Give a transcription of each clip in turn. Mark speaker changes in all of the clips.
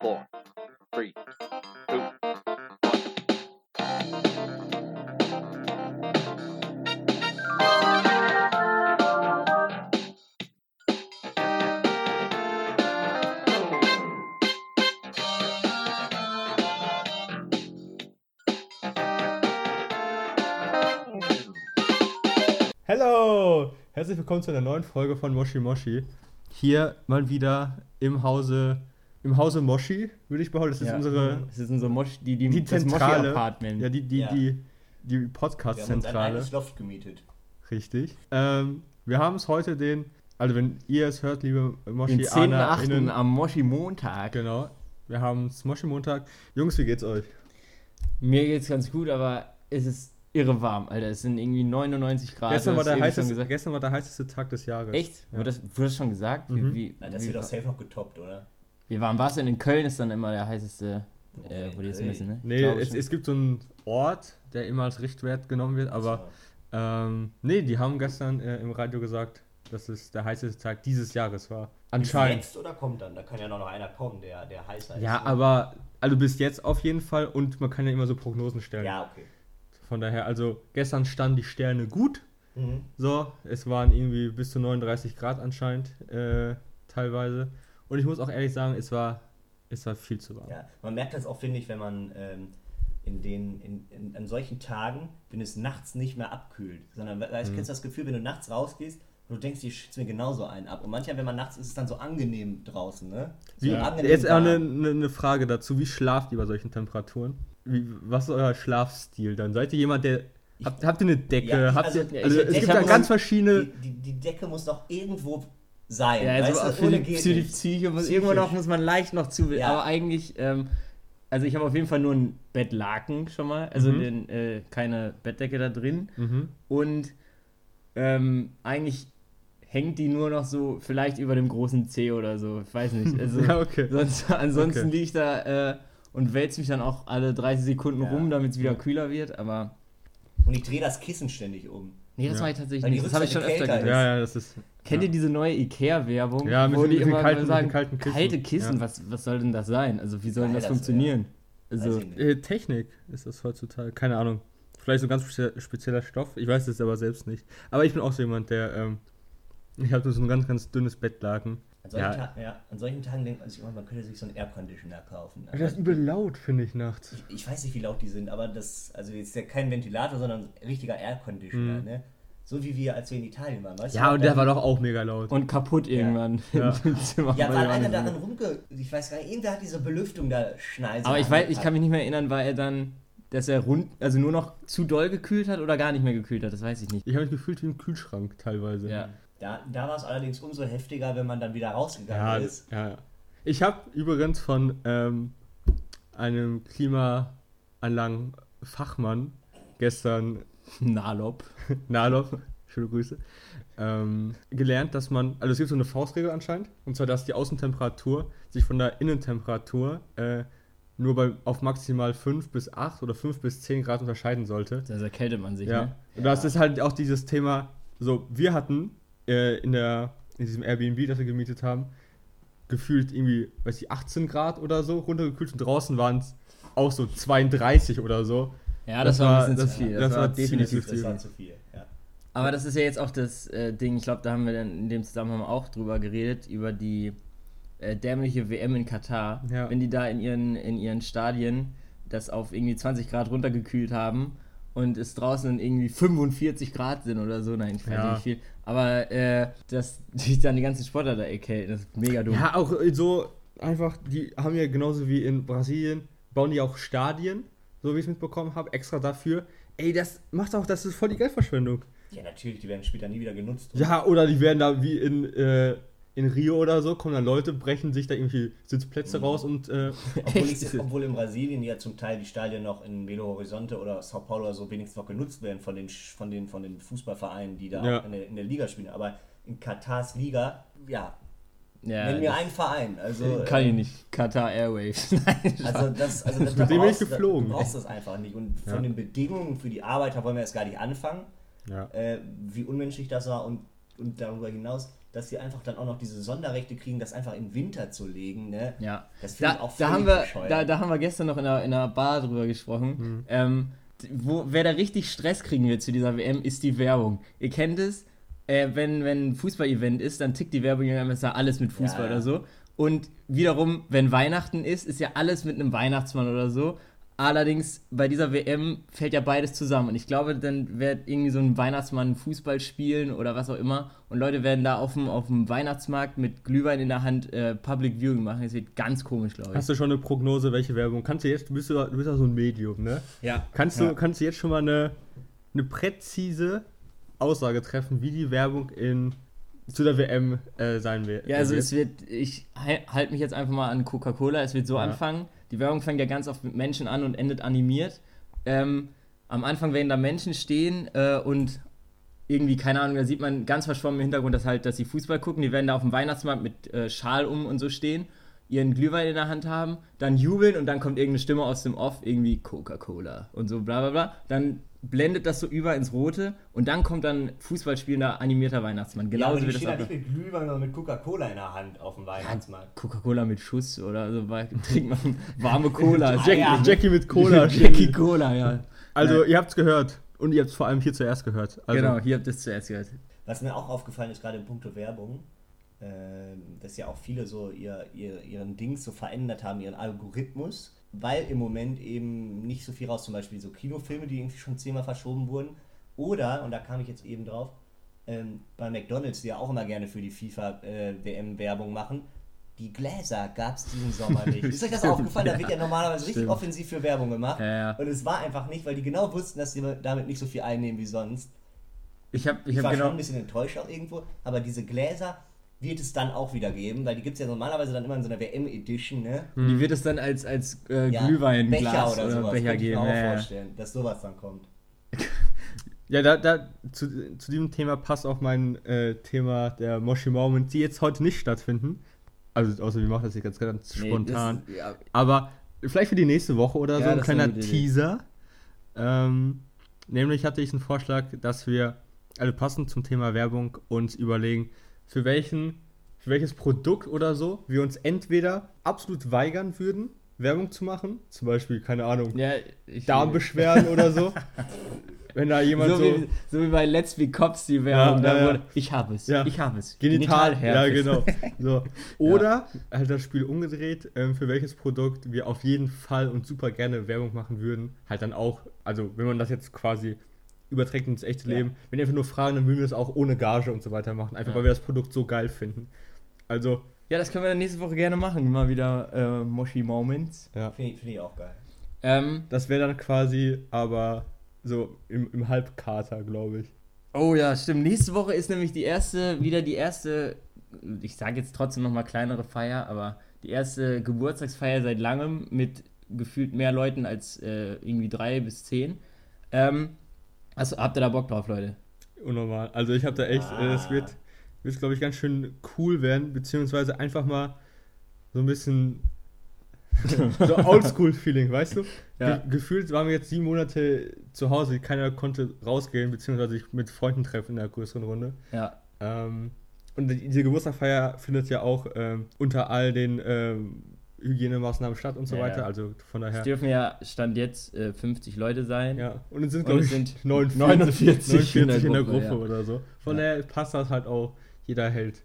Speaker 1: four, three, two,
Speaker 2: Hello! Herzlich willkommen zu einer neuen Folge von Moshi Moshi. Hier mal wieder im Hause, im Hause Moshi, würde ich behaupten. Das ist
Speaker 3: Ja,
Speaker 2: unsere,
Speaker 3: Das ist unser Mosch, die, die,
Speaker 2: die Zentrale.
Speaker 3: Moshi-Apartment.
Speaker 2: Ja, die, die,
Speaker 4: Ja.
Speaker 2: die, die
Speaker 4: Wir haben uns ein
Speaker 2: Podcast-Zentrale.
Speaker 4: eigenes Loft gemietet.
Speaker 2: Richtig. Ähm, wir haben es heute den, also wenn ihr es hört, liebe
Speaker 3: Den
Speaker 2: Moshi
Speaker 3: 10.8. am Moshi-Montag.
Speaker 2: Genau. Wir haben es Moshi Montag. Jungs, wie geht's euch?
Speaker 3: Mir geht's ganz gut, aber es ist irre warm, Alter. Es sind irgendwie 99 Grad.
Speaker 2: gestern, war der heißeste, gestern war der heißeste Tag des Jahres.
Speaker 3: Echt?
Speaker 2: Ja.
Speaker 3: Wurde, das, wurde das schon gesagt?
Speaker 2: Mhm.
Speaker 3: Wie, wie,
Speaker 4: Na, das
Speaker 3: wie,
Speaker 4: wird doch safe noch getoppt, oder?
Speaker 3: Wie warm war es denn? In Köln ist dann immer der heißeste, äh, wo die jetzt messen, ne?
Speaker 2: Nee, es, es gibt so einen Ort, der immer als Richtwert genommen wird, aber ähm, nee, die haben gestern äh, im Radio gesagt, dass es der heißeste Tag dieses Jahres war.
Speaker 4: Ist
Speaker 2: Anscheinend.
Speaker 4: Jetzt oder kommt dann? Da kann ja noch einer kommen, der, der heißer ist.
Speaker 2: Ja,
Speaker 4: ne?
Speaker 2: aber also bis jetzt auf jeden Fall und man kann ja immer so Prognosen stellen.
Speaker 4: Ja, okay.
Speaker 2: Von daher, also gestern standen die Sterne gut.
Speaker 4: Mhm.
Speaker 2: So, es waren irgendwie bis zu 39 Grad anscheinend äh, teilweise. Und ich muss auch ehrlich sagen, es war, es war viel zu warm.
Speaker 4: Ja, man merkt das auch, finde ich, wenn man ähm, in den, in, in, an solchen Tagen, wenn es nachts nicht mehr abkühlt, sondern weißt,
Speaker 2: Mhm.
Speaker 4: kennst du das Gefühl, wenn du nachts rausgehst und du denkst, ich schütze mir genauso einen ab. Und manchmal, wenn man nachts ist, ist es dann so angenehm draußen, ne? So
Speaker 2: Wie, jetzt auch eine, eine, Frage dazu. Wie schlaft ihr bei solchen Temperaturen? Wie, was ist euer Schlafstil dann? Seid ihr jemand, der.
Speaker 4: Ich-
Speaker 2: Habt, habt ihr eine Decke?
Speaker 4: Ja, ich-
Speaker 2: habt
Speaker 4: also-
Speaker 2: ihr, also
Speaker 3: ich-
Speaker 2: es
Speaker 3: ich
Speaker 2: gibt ja ganz verschiedene.
Speaker 4: Die, die, die Decke muss doch irgendwo sein.
Speaker 3: Ja, also
Speaker 4: weißt du?
Speaker 3: für, die, für die. Psyche muss
Speaker 4: Psychisch.
Speaker 3: irgendwo noch muss man leicht noch zu.
Speaker 4: Ja.
Speaker 3: Aber eigentlich, ähm, also ich habe auf jeden Fall nur ein Bettlaken schon mal, also
Speaker 2: Mhm.
Speaker 3: den, äh, keine Bettdecke da drin.
Speaker 2: Mhm.
Speaker 3: Und ähm, eigentlich hängt die nur noch so vielleicht über dem großen C oder so. Ich weiß nicht. Also
Speaker 2: Ja, okay.
Speaker 3: sonst, ansonsten
Speaker 2: Okay.
Speaker 3: liege ich da äh, und wälze mich dann auch alle 30 Sekunden
Speaker 4: Ja.
Speaker 3: rum, damit es wieder kühler wird. Aber
Speaker 4: Und ich drehe das Kissen ständig um.
Speaker 3: Nee, das
Speaker 2: Ja.
Speaker 3: war ich tatsächlich nicht. Das habe ich schon öfter gehört.
Speaker 2: Ja, ja, das ist.
Speaker 3: Kennt
Speaker 2: ja.
Speaker 3: ihr diese neue Ikea-Werbung?
Speaker 2: Ja, mit
Speaker 3: wo
Speaker 2: den-
Speaker 3: die
Speaker 2: mit
Speaker 3: immer
Speaker 2: kalten-
Speaker 3: sagen,
Speaker 2: kalten Kissen.
Speaker 3: kalte Kissen,
Speaker 2: Ja.
Speaker 3: was, was soll denn das sein? Also wie soll denn das
Speaker 4: das
Speaker 3: funktionieren? Also,
Speaker 4: ich nicht.
Speaker 2: Äh, Technik ist das heutzutage. Keine Ahnung. Vielleicht so ein ganz spezie- spezieller Stoff. Ich weiß es aber selbst nicht. Aber ich bin auch so jemand, der. Ähm, ich habe so ein ganz, ganz dünnes Bettlaken.
Speaker 4: An solchen,
Speaker 2: Ja.
Speaker 4: Ta ja, an solchen Tagen denkt man sich immer, man könnte sich so einen Airconditioner kaufen.
Speaker 2: Das ist übel laut, finde ich, nachts.
Speaker 4: ich, ich weiß nicht, wie laut die sind, aber das, also jetzt ja kein Ventilator, sondern ein richtiger Airconditioner,
Speaker 2: Mhm.
Speaker 4: ne? So wie wir, als wir in Italien waren, weißt
Speaker 2: Ja,
Speaker 4: du?
Speaker 2: und der war doch auch mega laut.
Speaker 3: und kaputt irgendwann
Speaker 2: Ja.
Speaker 3: im Zimmer.
Speaker 4: Ja,
Speaker 3: weil
Speaker 4: weil
Speaker 3: er
Speaker 4: einer daran rumge... Ich weiß gar nicht, irgendwer hat diese Belüftung da schneiden.
Speaker 3: Aber ich weiß, ich kann mich nicht mehr erinnern, war er dann, dass er rund, also nur noch zu doll gekühlt hat oder gar nicht mehr gekühlt hat, das weiß ich nicht.
Speaker 2: Ich habe mich gefühlt wie ein Kühlschrank teilweise.
Speaker 3: Ja.
Speaker 4: Da, da war es allerdings umso heftiger, wenn man dann wieder rausgegangen
Speaker 2: Ja,
Speaker 4: ist.
Speaker 2: ja, ja. Ich habe übrigens von ähm, einem Klimaanlagen-Fachmann gestern,
Speaker 3: Nalop.
Speaker 2: Nalov, schöne Grüße, ähm, gelernt, dass man, also es gibt so eine Faustregel anscheinend, und zwar, dass die Außentemperatur sich von der Innentemperatur äh, nur bei, auf maximal 5 bis 8 oder 5 bis 10 Grad unterscheiden sollte.
Speaker 3: Da erkältet man sich,
Speaker 2: Ja.
Speaker 3: ne?
Speaker 2: Und das ist halt auch dieses Thema, so, wir hatten äh, in, der, in diesem Airbnb, das wir gemietet haben, gefühlt irgendwie, weiß ich, 18 Grad oder so runtergekühlt und draußen waren es auch so 32 oder so.
Speaker 3: Ja, das,
Speaker 2: Das
Speaker 3: war ein bisschen
Speaker 2: das-
Speaker 3: zu viel. Das,
Speaker 2: das
Speaker 3: war,
Speaker 2: war
Speaker 3: definitiv
Speaker 2: ziemlich
Speaker 3: zu
Speaker 4: Das
Speaker 3: viel.
Speaker 4: war zu viel, ja.
Speaker 3: Aber das ist ja jetzt auch das äh, Ding, ich glaube, da haben wir dann in dem Zusammenhang auch drüber geredet, über die äh, dämliche WM in Katar.
Speaker 2: Ja.
Speaker 3: Wenn die da in ihren, in ihren Stadien das auf irgendwie 20 Grad runtergekühlt haben und es draußen irgendwie 45 Grad sind oder so, nein, ich weiß
Speaker 2: Ja.
Speaker 3: nicht viel. Aber äh, dass sich dann die ganzen Sportler da erkälten, das ist mega dumm.
Speaker 2: Ja, auch äh, so einfach, die haben ja genauso wie in Brasilien, bauen die auch Stadien, so wie ich es mitbekommen habe, extra dafür. Ey, das macht auch, das ist voll die Geldverschwendung.
Speaker 4: Ja, natürlich, die werden später nie wieder genutzt.
Speaker 2: Ja, oder die werden da wie in, äh, in Rio oder so, kommen dann Leute, brechen sich da irgendwie Sitzplätze
Speaker 4: Mhm.
Speaker 2: raus und äh,
Speaker 4: Obwohl, ich, obwohl in Brasilien ja zum Teil die Stadien noch in Belo Horizonte oder Sao Paulo oder so wenigstens noch genutzt werden von den, Sch- von den, von den Fußballvereinen, die da
Speaker 2: Ja.
Speaker 4: in der, in der Liga spielen. Aber in Katars Liga, ja,
Speaker 3: Ja,
Speaker 4: nenn mir einen Verein. Also,
Speaker 3: kann
Speaker 4: äh,
Speaker 3: ich nicht. Qatar Airwaves. Nein,
Speaker 4: Also das, also das,
Speaker 2: Mit
Speaker 4: da
Speaker 2: dem bin ich
Speaker 4: du-
Speaker 2: geflogen.
Speaker 4: Du brauchst das einfach nicht. Und von
Speaker 2: Ja.
Speaker 4: den Bedingungen für die Arbeiter wollen wir jetzt gar nicht anfangen,
Speaker 2: ja.
Speaker 4: äh, wie unmenschlich das war und, und darüber hinaus. Dass sie einfach dann auch noch diese Sonderrechte kriegen, das einfach im Winter zu legen. Ne?
Speaker 3: Ja.
Speaker 4: Das finde
Speaker 3: Da,
Speaker 4: ich auch
Speaker 3: da, haben wir, da, da haben wir gestern noch in einer, in einer Bar drüber gesprochen. Ähm, wo, wer da richtig Stress kriegen wird zu dieser WM, ist die Werbung. Ihr kennt es, äh, wenn, wenn ein Fußball-Event ist, dann tickt die Werbung ja immer da alles mit Fußball
Speaker 4: Ja.
Speaker 3: oder so. Und wiederum, wenn Weihnachten ist, ist ja alles mit einem Weihnachtsmann oder so. Allerdings bei dieser WM fällt ja beides zusammen. Und ich glaube, dann wird irgendwie so ein Weihnachtsmann Fußball spielen oder was auch immer. Und Leute werden da auf dem, auf dem Weihnachtsmarkt mit Glühwein in der Hand äh, Public Viewing machen. Das wird ganz komisch, glaube ich.
Speaker 2: Hast du schon eine Prognose, welche Werbung? Kannst du jetzt, du bist ja, du bist ja so ein Medium, ne?
Speaker 3: Ja.
Speaker 2: Kannst
Speaker 3: Ja.
Speaker 2: du, kannst du jetzt schon mal eine, eine präzise Aussage treffen, wie die Werbung in, zu der WM äh, sein wird?
Speaker 3: Ja, also es wird, ich halte mich jetzt einfach mal an Coca-Cola, es wird so
Speaker 2: Ja.
Speaker 3: anfangen. Die Werbung fängt ja ganz oft mit Menschen an und endet animiert. Ähm, am Anfang werden da Menschen stehen äh, und irgendwie, keine Ahnung, da sieht man ganz verschwommen im Hintergrund, dass halt, dass sie Fußball gucken. Die werden da auf dem Weihnachtsmarkt mit äh, Schal um und so stehen, ihren Glühwein in der Hand haben, dann jubeln und dann kommt irgendeine Stimme aus dem Off, irgendwie Coca-Cola und so bla bla bla. Dann blendet das so über ins Rote und dann kommt dann Fußballspielender animierter Weihnachtsmann.
Speaker 4: ja,
Speaker 3: Genauso
Speaker 4: aber die
Speaker 3: wird das auch.
Speaker 4: nicht mit Glühwein, sondern mit Coca-Cola in der Hand auf dem Weihnachtsmarkt.
Speaker 3: Coca-Cola mit Schuss oder so, weil trinkt man warme Cola.
Speaker 2: Jackie,
Speaker 4: ja.
Speaker 2: Jackie mit Cola.
Speaker 3: Jackie Cola, ja.
Speaker 2: Also, ihr habt's gehört. Und ihr habt's vor allem hier zuerst gehört. Also,
Speaker 3: genau, hier habt ihr es zuerst gehört.
Speaker 4: Was mir auch aufgefallen ist, gerade in puncto Werbung, ähm, dass ja auch viele so ihr, ihr, ihren Dings so verändert haben, ihren Algorithmus, weil im Moment eben nicht so viel raus, zum Beispiel so Kinofilme, die irgendwie schon zehnmal verschoben wurden. Oder, und da kam ich jetzt eben drauf, ähm, bei McDonalds, die ja auch immer gerne für die FIFA-WM Werbung machen, die Gläser gab es diesen Sommer nicht. Ist euch das aufgefallen? Da
Speaker 3: ja.
Speaker 4: wird ja normalerweise richtig
Speaker 3: Stimmt.
Speaker 4: offensiv für Werbung gemacht.
Speaker 3: Ja, ja.
Speaker 4: Und es war einfach nicht, weil die genau wussten, dass sie damit nicht so viel einnehmen wie sonst.
Speaker 3: Ich habe ich
Speaker 4: Ich
Speaker 3: hab
Speaker 4: war schon
Speaker 3: genau.
Speaker 4: ein bisschen enttäuscht auch irgendwo, aber diese Gläser wird es dann auch wieder geben, weil die gibt es ja normalerweise dann immer in so einer WM-Edition, ne?
Speaker 3: Die wird es dann als, als äh,
Speaker 4: Ja,
Speaker 3: Glühweinglas
Speaker 4: Becher
Speaker 3: oder,
Speaker 4: oder sowas.
Speaker 3: Becher
Speaker 4: könnte ich
Speaker 3: geben.
Speaker 4: mir auch
Speaker 3: Ja, ja.
Speaker 4: vorstellen, dass sowas dann kommt.
Speaker 2: Ja, da, da zu, zu diesem Thema passt auch mein äh, Thema der Moshi Moments, die jetzt heute nicht stattfinden. Also, außer wir machen das hier ganz, ganz
Speaker 3: Nee,
Speaker 2: spontan.
Speaker 3: das- ja,
Speaker 2: Aber vielleicht für die nächste Woche oder
Speaker 3: Ja,
Speaker 2: so ein kleiner. Teaser. Ähm, nämlich hatte ich einen Vorschlag, dass wir alle passend zum Thema Werbung uns überlegen, für welchen, für welches Produkt oder so wir uns entweder absolut weigern würden, Werbung zu machen. Zum Beispiel, keine Ahnung,
Speaker 3: ja,
Speaker 2: Darmbeschwerden oder so. Wenn da jemand
Speaker 3: so,
Speaker 2: so.
Speaker 3: wie, so wie bei Let's Be Cops, die Werbung.
Speaker 2: Ja, ja,
Speaker 3: wurde, ich habe es, ich habe es.
Speaker 2: Genital, ja
Speaker 3: Genitalherpes.
Speaker 2: genau. So. Oder halt das Spiel umgedreht, ähm, für welches Produkt wir auf jeden Fall und super gerne Werbung machen würden. Halt dann auch, also wenn man das jetzt quasi überträgt ins echte
Speaker 4: Ja.
Speaker 2: Leben, wenn die einfach nur fragen, dann würden wir das auch ohne Gage und so weiter machen. Einfach
Speaker 3: Ja.
Speaker 2: weil wir das Produkt so geil finden. Also,
Speaker 3: Ja, das können wir dann nächste Woche gerne machen. Mal wieder äh, Moshi Moments.
Speaker 2: ja.
Speaker 4: Finde ich, find ich auch geil.
Speaker 3: Ähm,
Speaker 2: Das wäre dann quasi aber so im, im Halbkater, glaube ich.
Speaker 3: Oh ja, stimmt. Nächste Woche ist nämlich die erste, wieder die erste, ich sage jetzt trotzdem nochmal kleinere Feier, aber die erste Geburtstagsfeier seit langem mit gefühlt mehr Leuten als äh, irgendwie drei bis zehn. Ähm, also, habt ihr da Bock drauf, Leute?
Speaker 2: Unnormal. Also ich habe da echt, äh, es
Speaker 4: Ah.
Speaker 2: wird, wird glaube ich, ganz schön cool werden, beziehungsweise einfach mal so ein bisschen so Oldschool-Feeling, weißt du?
Speaker 3: Ja.
Speaker 2: Ge gefühlt waren wir jetzt sieben Monate zu Hause, keiner konnte rausgehen, beziehungsweise sich mit Freunden treffen in der größeren Runde.
Speaker 3: Ja.
Speaker 2: Ähm, und die- diese Geburtstagsfeier findet ja auch ähm, unter all den ähm, Hygienemaßnahmen statt und so
Speaker 3: Ja,
Speaker 2: weiter. Also von
Speaker 3: Es
Speaker 2: daher.
Speaker 3: dürfen ja Stand jetzt äh, 50 Leute sein.
Speaker 2: Ja, und es sind, glaube
Speaker 3: es
Speaker 2: ich,
Speaker 3: sind
Speaker 2: 49,
Speaker 3: 49 in der
Speaker 2: in der
Speaker 3: Gruppe,
Speaker 2: Gruppe,
Speaker 3: ja.
Speaker 2: oder so. Von
Speaker 3: Ja.
Speaker 2: daher passt das halt auch. Jeder hält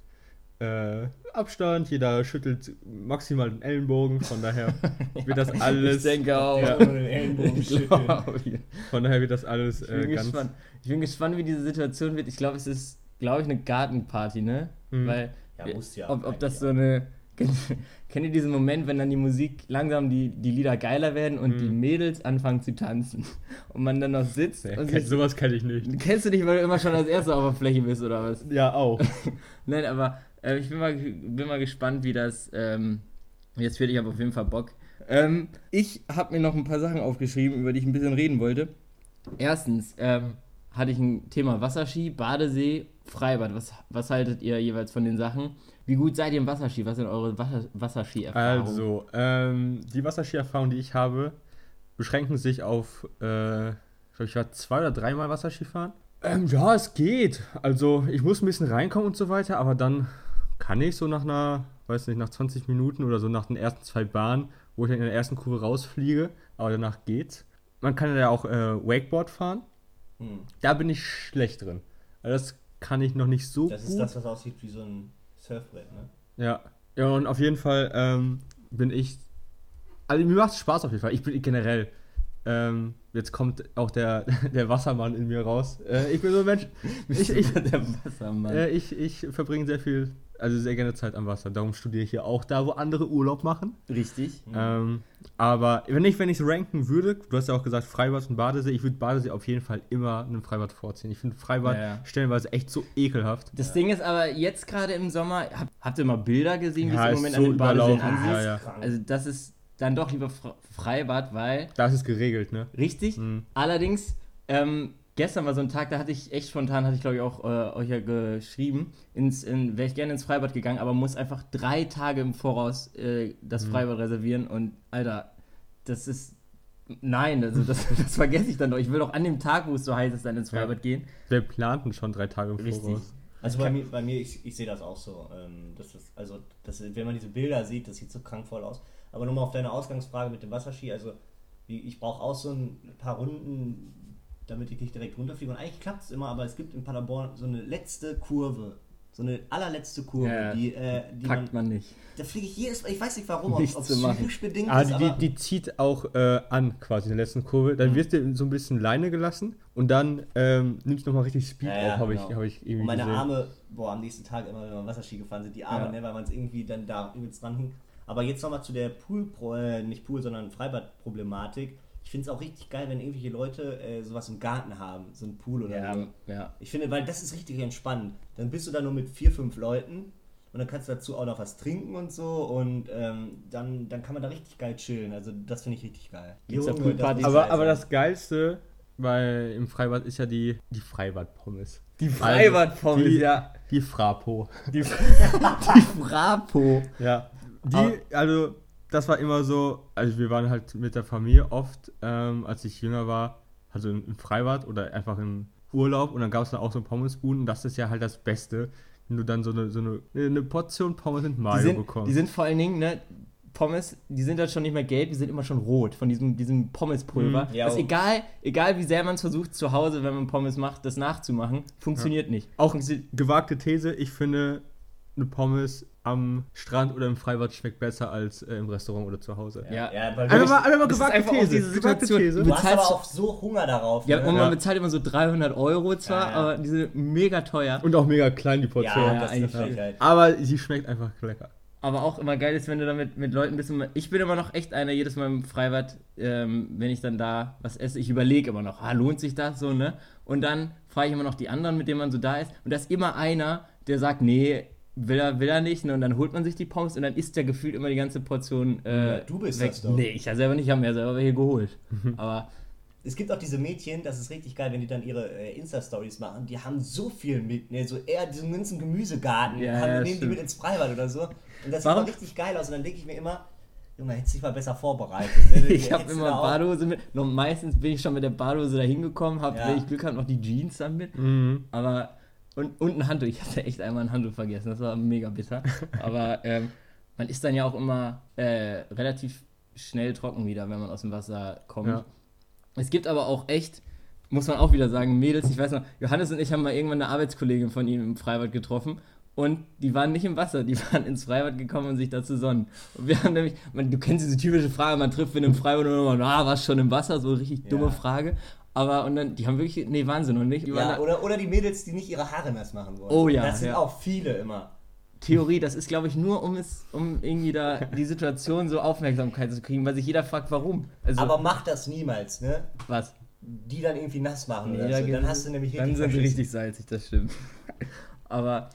Speaker 2: äh, Abstand, jeder schüttelt maximal den Ellenbogen. Von daher wird das alles.
Speaker 3: Ich denke auch.
Speaker 2: Ja.
Speaker 4: Den Ellenbogen
Speaker 3: Ich
Speaker 4: schütteln.
Speaker 2: Von daher wird das alles
Speaker 3: Ich
Speaker 2: äh,
Speaker 3: bin,
Speaker 2: ganz.
Speaker 3: gespannt. ich bin gespannt, wie diese Situation wird. Ich glaube, es ist, glaube ich, eine Gartenparty, ne?
Speaker 2: Mhm.
Speaker 3: Weil,
Speaker 4: Ja, muss ja
Speaker 3: ob, ob das so eine. Kennt ihr diesen Moment, wenn dann die Musik langsam die, die Lieder geiler werden und
Speaker 2: Mhm.
Speaker 3: die Mädels anfangen zu tanzen und man dann noch sitzt
Speaker 2: Nee,
Speaker 3: und
Speaker 2: kenn,
Speaker 3: sich,
Speaker 2: sowas kenne ich nicht.
Speaker 3: Kennst du nicht, weil du immer schon als Erster auf der Fläche bist oder was?
Speaker 2: Ja, auch.
Speaker 3: Nein, aber äh, ich bin mal, bin mal gespannt, wie das ähm, jetzt wird. Ich habe auf jeden Fall Bock. Ähm, ich habe mir noch ein paar Sachen aufgeschrieben, über die ich ein bisschen reden wollte. Erstens ähm, hatte ich ein Thema Wasserski, Badesee, Freibad. Was, was haltet ihr jeweils von den Sachen? Wie gut seid ihr im Wasserski? Was sind eure Wasser, Wasserski-Erfahrungen?
Speaker 2: Also, ähm, die Wasserski-Erfahrungen, die ich habe, beschränken sich auf, äh, ich glaube, ich war zwei oder dreimal Wasserski fahren. Ähm, ja, es geht. Also ich muss ein bisschen reinkommen und so weiter, aber dann kann ich so nach einer, weiß nicht, nach 20 Minuten oder so nach den ersten zwei Bahnen, wo ich dann in der ersten Kurve rausfliege, aber danach geht's. Man kann ja auch äh, Wakeboard fahren.
Speaker 4: Hm.
Speaker 2: Da bin ich schlecht drin. Also das kann ich noch nicht so
Speaker 4: Das
Speaker 2: gut.
Speaker 4: ist das, was aussieht wie so ein Surfbrett, ne?
Speaker 2: Ja. Ja, und auf jeden Fall ähm, bin ich. Also mir macht es Spaß auf jeden Fall. Ich bin generell. Ähm, jetzt kommt auch der, der Wassermann in mir raus. Äh, ich bin so ein Mensch. Ich, ich,
Speaker 3: der Wassermann.
Speaker 2: äh, ich, ich verbringe sehr viel, also sehr gerne Zeit am Wasser. Darum studiere ich hier auch da, wo andere Urlaub machen.
Speaker 3: Richtig.
Speaker 2: Ähm, aber wenn ich, wenn ich es ranken würde, du hast ja auch gesagt, Freibad und Badesee, ich würde Badesee auf jeden Fall immer einem Freibad vorziehen. Ich finde Freibad
Speaker 3: Ja, ja.
Speaker 2: stellenweise echt so ekelhaft.
Speaker 3: Das Ding ist aber jetzt gerade im Sommer, hab, habt ihr mal Bilder gesehen, wie
Speaker 2: Ja,
Speaker 3: es im Moment
Speaker 2: so
Speaker 3: an den Badeseen ansieht?
Speaker 2: Ja, ja.
Speaker 3: Also das ist dann doch lieber Fre- Freibad, weil,
Speaker 2: Da ist geregelt, ne?
Speaker 3: richtig,
Speaker 2: Mhm.
Speaker 3: allerdings, ähm, gestern war so ein Tag, da hatte ich echt spontan, hatte ich glaube ich auch äh, euch ja geschrieben, ins, in, wäre ich gerne ins Freibad gegangen, aber muss einfach drei Tage im Voraus äh,
Speaker 2: Mhm.
Speaker 3: das Freibad reservieren und Alter, das ist, nein, also das, das vergesse ich dann doch. Ich will doch an dem Tag, wo es so heiß ist, dann ins
Speaker 2: Ja.
Speaker 3: Freibad gehen.
Speaker 2: Wir planten schon drei Tage im
Speaker 3: Richtig.
Speaker 2: Voraus.
Speaker 4: Also bei mir, bei mir ich, ich sehe das auch so. Ähm, das ist, also, das, wenn man diese Bilder sieht, das sieht so krankvoll aus. Aber nochmal auf deine Ausgangsfrage mit dem Wasserski, also ich brauche auch so ein paar Runden, damit ich nicht direkt runterfliege. Und eigentlich klappt es immer, aber es gibt in Paderborn so eine letzte Kurve. So eine allerletzte Kurve,
Speaker 3: Ja,
Speaker 4: die, äh, die
Speaker 3: Packt man nicht.
Speaker 4: Da fliege ich jedes Mal, ich weiß nicht warum, ob es psychisch bedingt
Speaker 2: Ah,
Speaker 4: ist,
Speaker 2: die,
Speaker 4: aber
Speaker 2: die, zieht auch äh, an, quasi in der letzten Kurve. Dann wirst du so ein bisschen Leine gelassen und dann ähm, nimmst du nochmal richtig Speed
Speaker 4: Ja, ja,
Speaker 2: auf, habe
Speaker 4: genau.
Speaker 2: ich, hab ich irgendwie
Speaker 4: Und meine
Speaker 2: gesehen.
Speaker 4: Arme, boah, am nächsten Tag immer, wenn wir Wasserski gefahren sind, die Arme,
Speaker 3: Ja.
Speaker 4: ne, weil man es irgendwie dann da übelst dran hing. Aber jetzt nochmal zu der Pool, äh, nicht Pool, sondern Freibad-Problematik. Ich finde es auch richtig geil, wenn irgendwelche Leute äh, sowas im Garten haben, so ein Pool oder
Speaker 3: Ja,
Speaker 4: so.
Speaker 3: ja.
Speaker 4: Ich finde, weil das ist richtig entspannend. Dann bist du da nur mit vier, fünf Leuten und dann kannst du dazu auch noch was trinken und so und ähm, dann, dann kann man da richtig geil chillen. Also das finde ich richtig geil. Junge,
Speaker 3: Poolpartys?
Speaker 4: muss
Speaker 2: Aber, aber das Geilste bei, im Freibad ist ja die, die Freibad-Pommes.
Speaker 3: Die
Speaker 2: Freibad-Pommes,
Speaker 3: die,
Speaker 2: ja. Die Frapo.
Speaker 3: Die, die Frapo.
Speaker 2: Ja. Die, also, das war immer so, also wir waren halt mit der Familie oft, ähm, als ich jünger war, also im, Freibad oder einfach im Urlaub und dann gab es dann auch so Pommesbuden und das ist ja halt das Beste, wenn du dann so eine, so eine, eine Portion Pommes mit
Speaker 3: Die
Speaker 2: Mayo
Speaker 3: sind,
Speaker 2: bekommst.
Speaker 3: die sind vor allen Dingen, ne, Pommes, die sind dann schon nicht mehr gelb, die sind immer schon rot von diesem, diesem Pommespulver.
Speaker 4: Mhm, ja.
Speaker 3: das ist egal, egal wie sehr man es versucht zu Hause, wenn man Pommes macht, das nachzumachen, funktioniert nicht.
Speaker 2: Auch
Speaker 3: Funktioniert-
Speaker 2: gewagte These, ich finde, eine Pommes am Strand oder im Freibad schmeckt besser als äh, im Restaurant oder zu Hause.
Speaker 3: Ja.
Speaker 4: ja, weil
Speaker 2: Einfach mal, einfach mal gewagte These.
Speaker 3: diese Situation.
Speaker 2: These.
Speaker 3: Du
Speaker 4: Du hast aber auch so Hunger darauf.
Speaker 3: Ja,
Speaker 4: ne?
Speaker 3: und man
Speaker 2: Ja.
Speaker 3: bezahlt immer so 300 Euro zwar,
Speaker 4: Ja, ja.
Speaker 3: aber die sind mega teuer.
Speaker 2: Und auch mega klein die Portion.
Speaker 4: ja,
Speaker 3: Ja,
Speaker 4: das ist eine.
Speaker 2: Aber sie schmeckt einfach lecker.
Speaker 3: Aber auch immer geil ist, wenn du damit mit Leuten bist. und- Ich bin immer noch echt einer, jedes Mal im Freibad, ähm, wenn ich dann da was esse, ich überlege immer noch, ah, lohnt sich das so, ne? Und dann frage ich immer noch die anderen, mit denen man so da ist. Und da ist immer einer, der sagt, nee, will er, will er nicht. Ne? Und dann holt man sich die Pommes und dann isst der gefühlt immer die ganze Portion äh,
Speaker 4: Ja, du bist
Speaker 3: weg.
Speaker 4: das doch.
Speaker 3: Nee, ich ja selber nicht, ich habe mir ja selber welche geholt. Aber
Speaker 4: Es gibt auch diese Mädchen, das ist richtig geil, wenn die dann ihre äh, Insta-Stories machen, die haben so viel mit, ne, so eher diesen ganzen Gemüsegarten,
Speaker 3: Ja,
Speaker 4: haben,
Speaker 3: ja,
Speaker 4: nehmen die
Speaker 3: stimmt.
Speaker 4: mit ins Freibad oder so. Und das
Speaker 3: Warum-
Speaker 4: sieht auch richtig geil aus. Und dann denke ich mir immer, Junge, hättest dich mal besser vorbereitet. ne?
Speaker 3: ich habe immer Badehose mit. Noch meistens bin ich schon mit der Badehose da hingekommen, habe,
Speaker 4: Ja.
Speaker 3: wenn ich Glück habe, noch die Jeans dann mit.
Speaker 2: Mhm.
Speaker 3: Aber. Und, und ein Handtuch. Ich hatte echt einmal ein Handtuch vergessen. Das war mega bitter. Aber ähm, man ist dann ja auch immer äh, relativ schnell trocken wieder, wenn man aus dem Wasser kommt.
Speaker 2: Ja.
Speaker 3: Es gibt aber auch echt, muss man auch wieder sagen, Mädels, ich weiß noch, Johannes und ich haben mal irgendwann eine Arbeitskollegin von ihm im Freibad getroffen und die waren nicht im Wasser, die waren ins Freibad gekommen, um sich da zu sonnen. Und wir haben nämlich, man, du kennst diese typische Frage, man trifft wen im Freibad und immer, ah, warst schon im Wasser? So eine richtig dumme
Speaker 4: Ja.
Speaker 3: Frage. Aber, und dann, die haben wirklich, nee, Wahnsinn, und nicht?
Speaker 4: Ja, oder, oder die Mädels, die nicht ihre Haare nass machen wollen.
Speaker 3: Oh ja,
Speaker 4: Das sind
Speaker 3: ja.
Speaker 4: auch viele immer.
Speaker 3: Theorie, das ist, glaube ich, nur, um es, um irgendwie da die Situation so Aufmerksamkeit zu kriegen, weil sich jeder fragt, warum. Also,
Speaker 4: Aber mach das niemals, ne?
Speaker 3: was?
Speaker 4: Die dann irgendwie nass machen
Speaker 3: Nee,
Speaker 4: oder so.
Speaker 3: gibt
Speaker 4: Dann hast du nämlich
Speaker 3: Dann
Speaker 4: richtig
Speaker 3: sind sie richtig salzig, das stimmt. Aber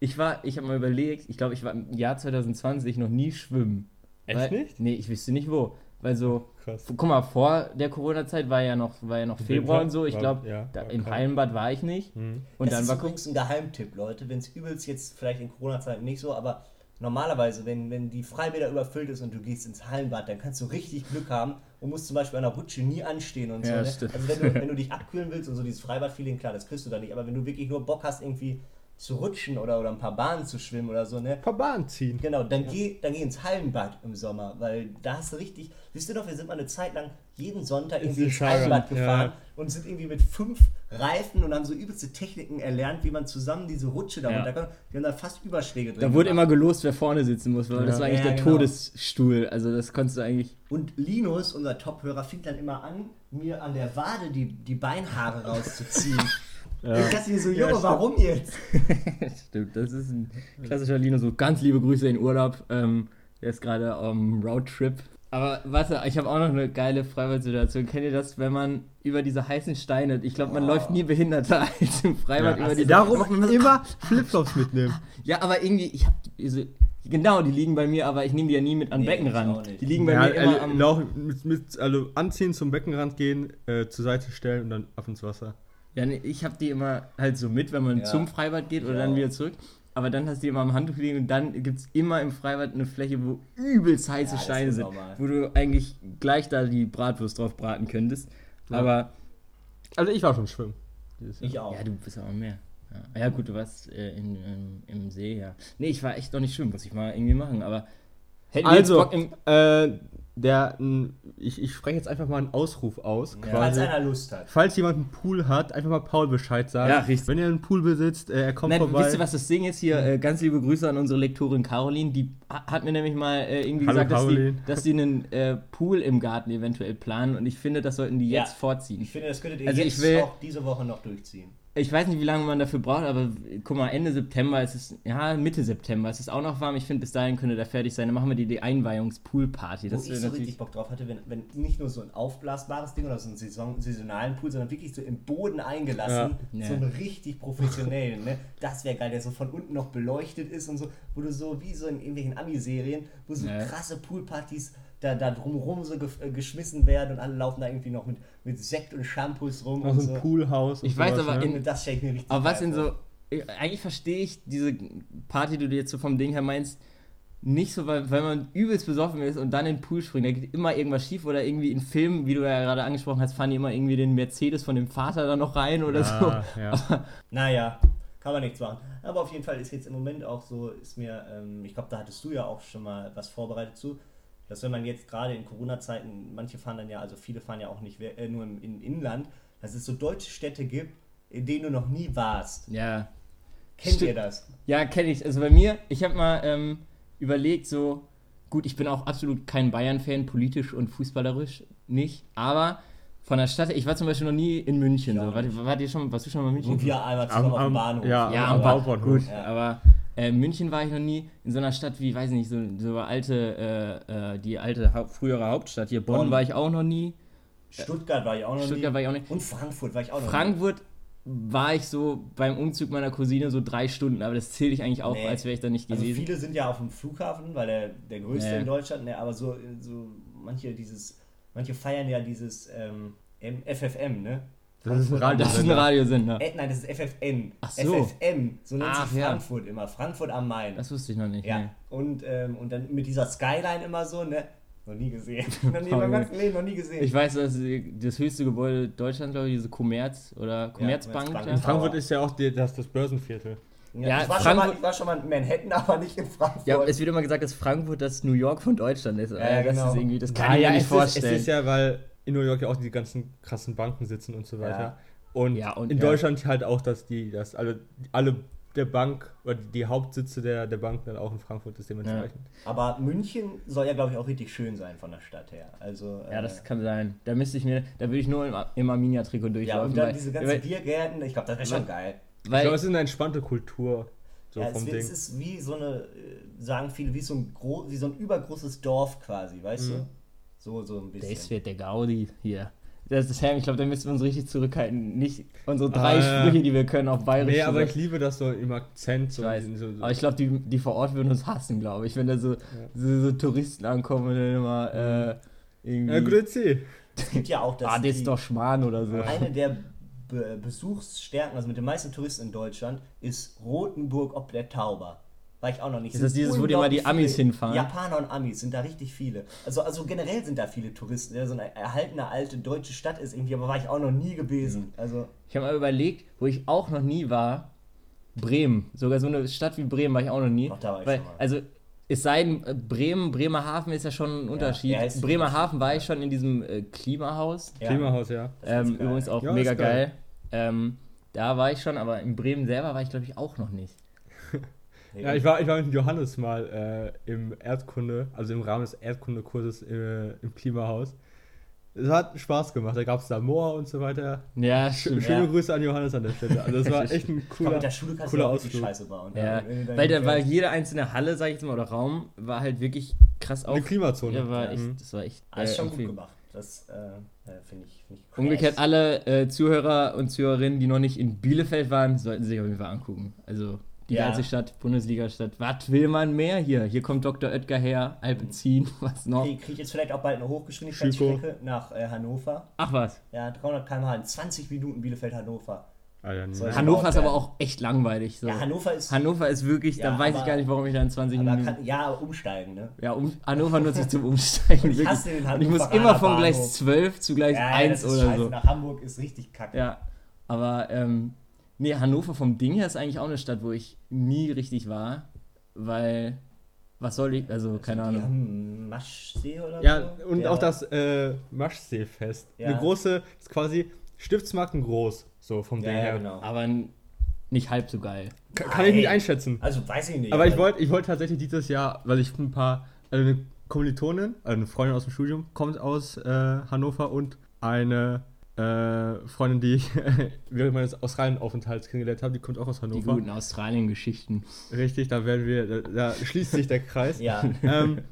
Speaker 3: ich war, ich habe mal überlegt, ich glaube, ich war im Jahr 2020 noch nie schwimmen.
Speaker 2: Echt
Speaker 3: Weil,
Speaker 2: nicht?
Speaker 3: Nee, ich wüsste nicht wo. Weil so,
Speaker 2: Krass.
Speaker 3: guck mal, vor der Corona-Zeit war ja noch, war ja noch Februar
Speaker 2: Winter
Speaker 3: und so. Ich glaube,
Speaker 2: ja,
Speaker 3: im
Speaker 2: kalt.
Speaker 3: Hallenbad war ich nicht.
Speaker 2: Mhm.
Speaker 3: Und
Speaker 4: das
Speaker 3: dann
Speaker 4: ist
Speaker 3: war guck,
Speaker 4: übrigens ein Geheimtipp, Leute. Wenn es übelst jetzt vielleicht in Corona-Zeiten nicht so, aber normalerweise, wenn, wenn die Freibäder überfüllt ist und du gehst ins Hallenbad, dann kannst du richtig Glück haben und musst zum Beispiel an der Rutsche nie anstehen und so.
Speaker 3: Ja,
Speaker 4: Ne?
Speaker 3: stimmt.
Speaker 4: Also wenn du, wenn du dich abkühlen willst und so dieses Freibad-Feeling, klar, das kriegst du da nicht. Aber wenn du wirklich nur Bock hast, irgendwie zu rutschen oder, oder ein paar Bahnen zu schwimmen oder so, ne?
Speaker 2: Ein paar Bahnen ziehen.
Speaker 4: Genau, dann geh, dann geh ins Hallenbad im Sommer, weil da hast du richtig, wisst ihr doch, wir sind mal eine Zeit lang jeden Sonntag irgendwie
Speaker 2: die
Speaker 4: ins Hallenbad gefahren
Speaker 2: ja.
Speaker 4: und sind irgendwie mit fünf Reifen und haben so übelste Techniken erlernt, wie man zusammen diese Rutsche da
Speaker 3: Ja.
Speaker 4: runterkommt. Wir haben da fast Überschläge drin.
Speaker 3: Da wurde
Speaker 4: gemacht.
Speaker 3: immer gelost, wer vorne sitzen muss, weil das war eigentlich
Speaker 4: Ja,
Speaker 3: der
Speaker 4: genau.
Speaker 3: Todesstuhl. Also das konntest du eigentlich.
Speaker 4: Und Linus, unser Top-Hörer, fing dann immer an, mir an der Wade die, die Beinhaare rauszuziehen. Ich dachte mir so, Junge,
Speaker 2: stimmt.
Speaker 4: warum jetzt?
Speaker 3: Stimmt, das ist ein klassischer Lino. So ganz liebe Grüße in Urlaub. Ähm, der ist gerade am Roadtrip. Aber warte, ich habe auch noch eine geile Freibad-Situation. Kennt ihr das, wenn man über diese heißen Steine, ich glaube, man läuft nie behinderter als im Freibad über diese
Speaker 2: Darum immer Flipflops mitnehmen.
Speaker 3: Ja, aber irgendwie, ich habe diese. Genau, die liegen bei mir, aber ich nehme die ja nie mit an den
Speaker 4: Nee,
Speaker 3: Beckenrand. Die liegen bei
Speaker 2: Ja,
Speaker 3: mir immer
Speaker 2: äh,
Speaker 3: am.
Speaker 2: mit, mit, also anziehen, zum Beckenrand gehen, äh, zur Seite stellen und dann ab ins Wasser.
Speaker 3: Ja, nee, ich habe die immer halt so mit, wenn man
Speaker 4: Ja.
Speaker 3: zum Freibad geht oder
Speaker 4: Ich
Speaker 3: dann wieder zurück. Aber dann hast du die immer am Handtuch liegen und dann gibt es immer im Freibad eine Fläche, wo übelst heiße
Speaker 4: Ja,
Speaker 3: Steine sind.
Speaker 4: normal.
Speaker 3: Wo du eigentlich gleich da die Bratwurst drauf braten könntest.
Speaker 2: Ja.
Speaker 3: Aber,
Speaker 2: Also ich war schon schwimmen. dieses Jahr.
Speaker 4: Ich auch.
Speaker 3: ja, du bist aber mehr. Ja, ja gut, du warst äh, in, in, im See, ja. Nee, ich war echt noch nicht schwimmen, muss ich mal irgendwie machen. Aber hätten wir
Speaker 2: Also,
Speaker 3: jetzt Bock im,
Speaker 2: äh, der, ich, ich spreche jetzt einfach mal einen Ausruf aus.
Speaker 4: Falls
Speaker 2: quasi.
Speaker 4: einer Lust hat.
Speaker 2: Falls jemand einen Pool hat, einfach mal Paul Bescheid sagen.
Speaker 3: Ja, richtig.
Speaker 2: Wenn ihr einen Pool besitzt, äh, er kommt
Speaker 3: Nein,
Speaker 2: vorbei.
Speaker 3: wisst ihr, was das Ding ist hier? Äh, ganz liebe Grüße an unsere Lektorin Caroline. Die ha- hat mir nämlich mal äh, irgendwie
Speaker 2: Hallo,
Speaker 3: gesagt, dass
Speaker 2: Caroline.
Speaker 3: dass die einen äh, Pool im Garten eventuell planen und ich finde, das sollten die
Speaker 4: Ja.
Speaker 3: jetzt vorziehen.
Speaker 4: Ich finde, das könntet ihr
Speaker 3: Also ich
Speaker 4: jetzt
Speaker 3: will-
Speaker 4: auch diese Woche noch durchziehen.
Speaker 3: Ich weiß nicht, wie lange man dafür braucht, aber guck mal, Ende September, es ist, ja, Mitte September, es ist auch noch warm. Ich finde, bis dahin könnte der fertig sein. Dann machen wir die, die Einweihungspool-Party.
Speaker 4: Wo
Speaker 3: Das
Speaker 4: ich
Speaker 3: wäre
Speaker 4: so richtig Bock drauf hatte, wenn, wenn nicht nur so ein aufblasbares Ding oder so einen Saison, saisonalen Pool, sondern wirklich so im Boden eingelassen,
Speaker 3: Ja.
Speaker 4: so einen richtig professionellen, ne? Das wäre geil, der so von unten noch beleuchtet ist und so, wo du so wie so in irgendwelchen Ami-Serien, wo so
Speaker 3: Ja.
Speaker 4: krasse Poolpartys da, da drumherum so ge äh, geschmissen werden und alle laufen da irgendwie noch mit, mit Sekt und Shampoos rum und
Speaker 2: so
Speaker 4: so.
Speaker 2: ein Poolhaus. und
Speaker 3: Ich weiß
Speaker 2: sowas,
Speaker 3: aber,
Speaker 2: ne?
Speaker 3: in-
Speaker 4: das stelle ich mir richtig
Speaker 3: Aber was in so. ich- Eigentlich verstehe ich diese Party, die du jetzt so vom Ding her meinst, nicht so, weil, weil man übelst besoffen ist und dann in den Pool springt. Da geht immer irgendwas schief oder irgendwie in Filmen, wie du ja gerade angesprochen hast, fahren die immer irgendwie den Mercedes von dem Vater da noch rein oder so.
Speaker 2: Ah, ja.
Speaker 4: Naja, kann man nichts machen. Aber auf jeden Fall ist jetzt im Moment auch so, ist mir, ähm, ich glaube, da hattest du ja auch schon mal was vorbereitet zu, dass wenn man jetzt gerade in Corona-Zeiten, manche fahren dann ja, also viele fahren ja auch nicht äh, nur im, im Inland, dass es so deutsche Städte gibt, in denen du noch nie warst.
Speaker 3: Ja.
Speaker 4: Kennt
Speaker 3: Stimmt.
Speaker 4: ihr das?
Speaker 3: Ja, kenne ich. Also bei mir, ich habe mal ähm, überlegt, so, gut, ich bin auch absolut kein Bayern-Fan, politisch und fußballerisch nicht, aber von der Stadt, ich war zum Beispiel noch nie in München.
Speaker 4: Ja,
Speaker 3: So. Wart, ihr- wart ihr schon, warst du schon mal in München?
Speaker 4: Und wir einmal
Speaker 2: Am-
Speaker 4: zusammen auf dem
Speaker 2: am-
Speaker 4: Bahnhof.
Speaker 2: ja,
Speaker 3: Ja,
Speaker 2: am Hauptbahnhof.
Speaker 3: gut,
Speaker 4: Ja.
Speaker 3: aber äh, München war ich noch nie in so einer Stadt wie, weiß nicht, so, so alte, äh, äh, die alte Haupt, frühere Hauptstadt hier. Bonn
Speaker 4: Bonn.
Speaker 3: war ich auch noch nie.
Speaker 4: Stuttgart war ich auch noch
Speaker 3: Stuttgart
Speaker 4: nie.
Speaker 3: war ich auch nicht.
Speaker 4: Und Frankfurt war ich auch noch
Speaker 3: Frankfurt war ich so beim Umzug meiner Cousine so drei Stunden, aber das zähle ich eigentlich auch,
Speaker 4: Nee.
Speaker 3: als wäre ich da nicht
Speaker 4: nie. Also
Speaker 3: gewesen.
Speaker 4: viele sind ja auf dem Flughafen, weil der, der größte
Speaker 3: Ja.
Speaker 4: in Deutschland, ne, aber so, so manche dieses, manche feiern ja dieses ähm, FFM, ne?
Speaker 2: Das ist ein
Speaker 4: Frankfurt am
Speaker 2: Radio-
Speaker 3: das ist ein Radiosender.
Speaker 4: Äh, nein, das ist FFN.
Speaker 3: Ach so.
Speaker 4: FFM, so nennt
Speaker 3: Ach,
Speaker 4: sich
Speaker 3: ja.
Speaker 4: Frankfurt immer. Frankfurt am Main.
Speaker 3: Das wusste ich noch nicht.
Speaker 4: ja.
Speaker 3: nee.
Speaker 4: Und, ähm, und dann mit dieser Skyline immer so, ne? Noch nie gesehen. noch nie in meinem ganzen Leben noch nie gesehen.
Speaker 3: Ich weiß, dass das höchste Gebäude Deutschlands, glaube ich, diese Commerz oder Commerzbank.
Speaker 4: Commerzbank.
Speaker 3: Ja,
Speaker 4: In
Speaker 2: Frankfurt ist ja auch die, das, das Börsenviertel.
Speaker 3: Ja,
Speaker 4: ich, war schon mal,
Speaker 3: Frankfurt-
Speaker 4: ich war schon mal in Manhattan, aber nicht in Frankfurt.
Speaker 3: ja, es wird immer gesagt, dass Frankfurt das New York von Deutschland ist.
Speaker 4: Ja,
Speaker 3: Äh, das
Speaker 4: genau.
Speaker 3: ist irgendwie, das kann
Speaker 2: Ah,
Speaker 3: ich
Speaker 2: ja,
Speaker 3: mir nicht
Speaker 2: es
Speaker 3: vorstellen.
Speaker 2: Ist, es ist ja, weil in New York ja auch die ganzen krassen Banken sitzen und so weiter.
Speaker 4: Ja.
Speaker 2: Und,
Speaker 3: Ja, und-
Speaker 2: in
Speaker 3: ja.
Speaker 2: Deutschland halt auch, dass die, dass alle, alle der Bank oder die Hauptsitze der, der Bank dann auch in Frankfurt ist dementsprechend.
Speaker 4: Aber München soll ja, glaube ich, auch richtig schön sein von der Stadt her. Also,
Speaker 3: ja,
Speaker 4: äh,
Speaker 3: das kann sein. Da müsste ich mir, da würde ich nur im, im Arminia-Trikot
Speaker 4: ja,
Speaker 3: durchlaufen.
Speaker 4: und dann
Speaker 3: weil,
Speaker 4: diese ganzen
Speaker 3: weil,
Speaker 4: Biergärten, ich glaube, das wäre schon geil.
Speaker 2: Ich
Speaker 3: weil,
Speaker 2: glaube, es ist eine entspannte Kultur. So
Speaker 4: ja,
Speaker 2: vom
Speaker 4: es,
Speaker 2: Ding.
Speaker 4: es ist wie so eine, äh, sagen viele, wie so ein, gro wie so ein übergroßes Dorf quasi, weißt
Speaker 2: Mhm.
Speaker 4: du? So, so ein bisschen.
Speaker 3: das wird der Gaudi hier. Das ist Sam, ich glaube, da müssen wir uns richtig zurückhalten. Nicht unsere drei
Speaker 2: Ah, ja.
Speaker 3: Sprüche, die wir können, auf Bayerisch.
Speaker 2: nee, aber ich liebe das so im Akzent. So,
Speaker 3: Ich weiß.
Speaker 2: so, so.
Speaker 3: Aber ich glaube, die, die vor Ort würden uns hassen, glaube ich, wenn da so, so, so Touristen ankommen und dann immer äh, irgendwie.
Speaker 2: ja, grüezi.
Speaker 4: Es gibt ja auch das.
Speaker 3: ah, das ist doch Schmarrn oder so.
Speaker 4: Eine der Be Besuchsstärken, also mit den meisten Touristen in Deutschland, ist Rothenburg ob der Tauber. War ich auch noch nicht.
Speaker 3: Ist das dieses, wo die immer die Amis hinfahren?
Speaker 4: Japaner und Amis sind da richtig viele. Also, also generell sind da viele Touristen. Ja, so eine erhaltene alte deutsche Stadt ist irgendwie, aber war ich auch noch nie gewesen. Also,
Speaker 3: Ich habe mal überlegt, wo ich auch noch nie war, Bremen. Sogar so eine Stadt wie Bremen war ich auch noch nie.
Speaker 4: Doch, da war ich
Speaker 3: Weil,
Speaker 4: schon mal.
Speaker 3: Also, es sei denn, äh, Bremen, Bremerhaven ist ja schon ein Unterschied.
Speaker 4: ja,
Speaker 3: Bremerhaven war
Speaker 4: ja.
Speaker 3: ich schon in diesem äh, Klimahaus.
Speaker 4: ja.
Speaker 2: Klimahaus, ja.
Speaker 3: Ähm, übrigens auch
Speaker 2: Ja,
Speaker 3: mega
Speaker 2: ist geil.
Speaker 3: geil. Ähm, da war ich schon, aber in Bremen selber war ich, glaube ich, auch noch nicht.
Speaker 2: Ja, ich war, ich war mit Johannes mal äh, im Erdkunde, also im Rahmen des Erdkundekurses äh, im Klimahaus. Es hat Spaß gemacht, da gab es da Moor und so weiter.
Speaker 3: Ja, stimmt.
Speaker 2: schöne
Speaker 4: Ja.
Speaker 2: Grüße an Johannes an der Stelle. Also das war echt ein cooler,
Speaker 4: mit der Schule kannst
Speaker 2: cooler
Speaker 4: du
Speaker 2: Ausflug.
Speaker 4: Scheiße bauen.
Speaker 3: Ja, weil, der, weil jede einzelne Halle, sag ich jetzt mal, oder Raum, war halt wirklich krass auf.
Speaker 2: Eine Klimazone.
Speaker 3: Ja, war
Speaker 2: Ja.
Speaker 3: echt,
Speaker 2: Mhm.
Speaker 3: das war echt.
Speaker 4: Ist
Speaker 3: äh,
Speaker 4: schon gut gemacht. Das äh, finde ich, find ich
Speaker 3: Umgekehrt, alle äh, Zuhörer und Zuhörerinnen, die noch nicht in Bielefeld waren, sollten sich auf jeden Fall angucken. Also die
Speaker 4: Ja.
Speaker 3: ganze Stadt, Bundesliga-Stadt. Was will man mehr hier? Hier kommt Dr. Oetker her, Alpezin, was noch?
Speaker 4: Kriege krieg ich jetzt vielleicht auch bald eine Hochgeschwindigkeitsstrecke nach äh, Hannover.
Speaker 3: Ach was.
Speaker 4: Ja, 300 km/h in 20 Minuten Bielefeld-Hannover.
Speaker 2: Nee.
Speaker 4: Soll-
Speaker 3: Hannover ist aber auch echt langweilig. So.
Speaker 4: Ja, Hannover ist.
Speaker 3: Hannover ist wirklich,
Speaker 4: Ja,
Speaker 3: da weiß ich
Speaker 4: aber-
Speaker 3: gar nicht, warum ich da in 20
Speaker 4: aber
Speaker 3: Minuten.
Speaker 4: kann, ja, umsteigen, ne?
Speaker 3: ja, um, Hannover nutze ich zum Umsteigen.
Speaker 4: ich hasse den
Speaker 3: Und ich muss immer von gleich
Speaker 4: Bahnhof.
Speaker 3: 12 zu gleich
Speaker 4: Ja,
Speaker 3: 1
Speaker 4: das ist
Speaker 3: oder
Speaker 4: scheiße.
Speaker 3: so.
Speaker 4: Nach Hamburg ist richtig kacke.
Speaker 3: Ja, aber ähm, nee, Hannover vom Ding her ist eigentlich auch eine Stadt, wo ich nie richtig war, weil was soll ich, also keine
Speaker 4: Die
Speaker 3: Ahnung.
Speaker 4: haben Maschsee oder
Speaker 2: Ja,
Speaker 4: so?
Speaker 2: und
Speaker 4: Der-
Speaker 2: auch das äh, Maschseefest.
Speaker 4: Ja.
Speaker 2: Eine große, ist quasi Stiftsmarken groß, so vom
Speaker 4: Ja,
Speaker 2: Ding
Speaker 4: ja,
Speaker 2: her.
Speaker 4: genau.
Speaker 3: Aber nicht halb so geil.
Speaker 2: Ka- Kann ich nicht einschätzen.
Speaker 4: Also weiß ich nicht.
Speaker 2: Aber ich wollte ich wollt tatsächlich dieses Jahr, weil ich ein paar, also eine Kommilitonin, also eine Freundin aus dem Studium, kommt aus äh, Hannover und eine äh, Freundin, die ich während meines Australien-Aufenthalts kennengelernt habe, die kommt auch aus
Speaker 3: Die
Speaker 2: Hannover.
Speaker 3: guten Australien-Geschichten.
Speaker 2: Richtig, da werden wir, da, da schließt sich der Kreis.
Speaker 4: Ja.
Speaker 2: ähm,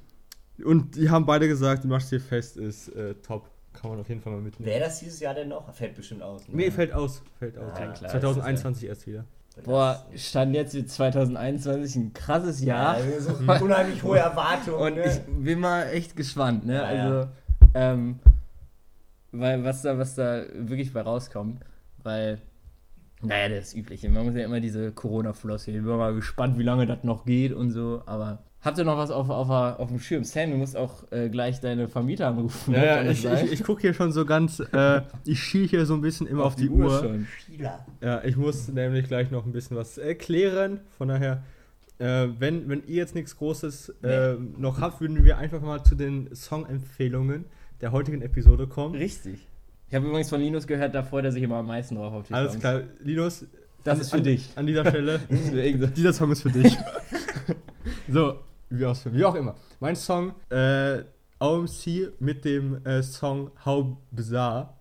Speaker 2: und die haben beide gesagt, Maschseefest ist äh, top. Kann man auf jeden Fall mal mitnehmen.
Speaker 4: Wäre das dieses Jahr denn noch? Fällt bestimmt aus. ne?
Speaker 2: Nee, fällt aus. Fällt aus.
Speaker 4: Ja,
Speaker 3: klar,
Speaker 2: 2021 erst wieder.
Speaker 3: Boah, stand jetzt wie 2021 ein krasses
Speaker 4: Ja,
Speaker 3: Jahr.
Speaker 4: so unheimlich hohe Erwartungen.
Speaker 3: Und
Speaker 4: ne?
Speaker 3: ich bin mal echt gespannt, ne?
Speaker 4: Ja,
Speaker 3: also,
Speaker 4: ja.
Speaker 3: ähm, weil was da, was da wirklich bei rauskommt, weil, naja, das Übliche. Man muss ja immer diese Corona-Flosse. Ich bin mal gespannt, wie lange das noch geht und so, aber. Habt ihr noch was auf, auf, auf dem Schirm? Sam, du musst auch äh, gleich deine Vermieter anrufen.
Speaker 2: Ja, ja, ich, ich, ich gucke hier schon so ganz, äh, ich schiel hier so ein bisschen immer auf, die, Uhr.
Speaker 3: schon.
Speaker 2: Ja, ich muss nämlich gleich noch ein bisschen was erklären. Von daher, äh, wenn, wenn ihr jetzt nichts Großes äh, noch habt, würden wir einfach mal zu den Songempfehlungen der heutigen Episode kommen.
Speaker 3: Richtig. Ich habe übrigens von Linus gehört, da freut er sich immer am meisten drauf auf die
Speaker 2: Alles
Speaker 3: Songs.
Speaker 2: klar, Linus.
Speaker 3: Das
Speaker 2: an,
Speaker 3: ist für
Speaker 2: an,
Speaker 3: dich.
Speaker 2: An dieser Stelle. Dieser Song ist für dich. so, wie, aus, wie auch immer. Mein Song, äh, OMC mit dem äh, Song How Bizarre.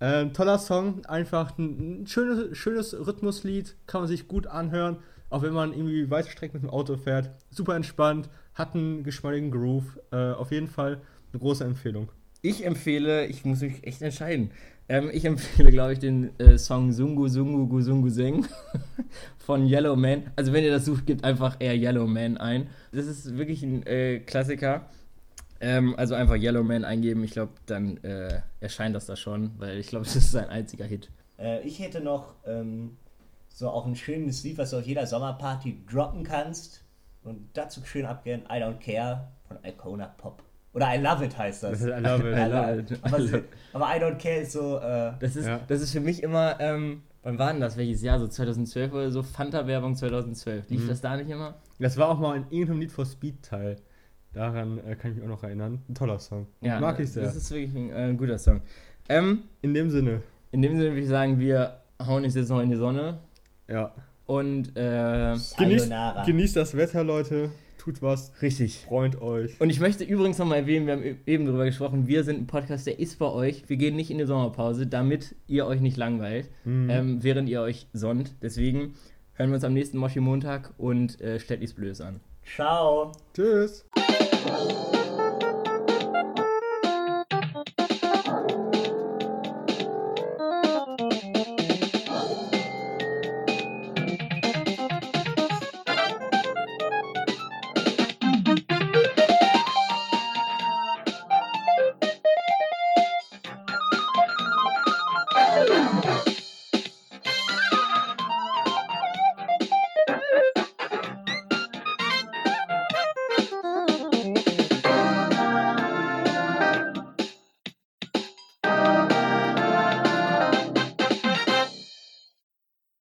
Speaker 2: Ähm, toller Song, einfach ein, ein schönes, schönes Rhythmuslied, kann man sich gut anhören, auch wenn man irgendwie weite Strecken mit dem Auto fährt. Super entspannt, hat einen geschmeidigen Groove. Äh, auf jeden Fall eine große Empfehlung.
Speaker 3: Ich empfehle, ich muss mich echt entscheiden. Ähm, ich empfehle, glaube ich, den äh, Song Sungu Sungu Gusungu Seng von Yellow Man. Also, wenn ihr das sucht, gebt einfach eher Yellow Man ein. Das ist wirklich ein äh, Klassiker. Ähm, also einfach Yellow Man eingeben. Ich glaube, dann äh, erscheint das da schon, weil ich glaube, das ist sein einziger Hit.
Speaker 4: Äh, ich hätte noch ähm, so auch ein schönes Lied, was du auf jeder Sommerparty droppen kannst. Und dazu schön abgehen, I Don't Care von Icona Pop. Oder I Love It heißt das.
Speaker 2: I love it.
Speaker 3: I love it.
Speaker 4: Aber, aber I Don't Care ist so, äh,
Speaker 3: Das ist,
Speaker 2: Ja.
Speaker 3: das ist für mich immer, ähm, wann war denn das? Welches Jahr? So 2012 oder so? Fanta-Werbung 2012. Lief
Speaker 2: Mhm.
Speaker 3: das da nicht immer?
Speaker 2: Das war auch mal in irgendeinem Need for Speed Teil. Daran äh, kann ich mich auch noch erinnern. Ein toller Song. Mag ich sehr.
Speaker 3: Das ist wirklich ein äh, guter Song. Ähm,
Speaker 2: In dem Sinne,
Speaker 3: in dem Sinne würde ich sagen, wir hauen uns jetzt noch in die Sonne
Speaker 2: ja.
Speaker 3: und äh,
Speaker 2: Genießt, genießt das Wetter, Leute. Tut was.
Speaker 3: richtig.
Speaker 2: Freut euch.
Speaker 3: Und ich möchte übrigens nochmal erwähnen, wir haben eben darüber gesprochen, wir sind ein Podcast, der ist bei euch. Wir gehen nicht in die Sommerpause, damit ihr euch nicht langweilt,
Speaker 2: Mhm.
Speaker 3: ähm, während ihr euch sonnt. Deswegen hören wir uns am nächsten Moshi Montag und äh, stellt nichts Blödes an.
Speaker 4: Ciao.
Speaker 2: Tschüss.